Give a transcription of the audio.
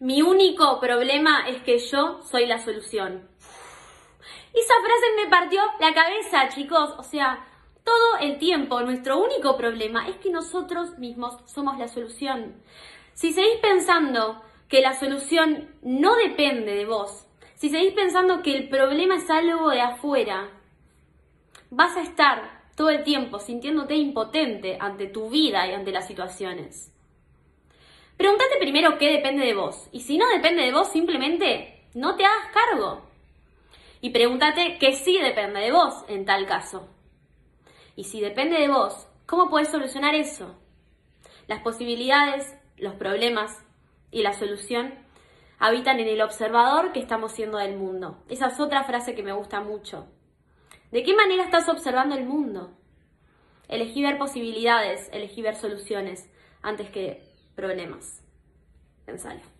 Mi único problema es que yo soy la solución. Esa frase me partió la cabeza, chicos. O sea, todo el tiempo nuestro único problema es que nosotros mismos somos la solución. Si seguís pensando que la solución no depende de vos, si seguís pensando que el problema es algo de afuera, vas a estar todo el tiempo sintiéndote impotente ante tu vida y ante las situaciones. Primero qué depende de vos. Y si no depende de vos, simplemente no te hagas cargo. Y pregúntate qué sí depende de vos en tal caso. Y si depende de vos, ¿cómo puedes solucionar eso? Las posibilidades, los problemas y la solución habitan en el observador que estamos siendo del mundo. Esa es otra frase que me gusta mucho. ¿De qué manera estás observando el mundo? Elegí ver posibilidades, elegí ver soluciones antes que problemas. Pensalo.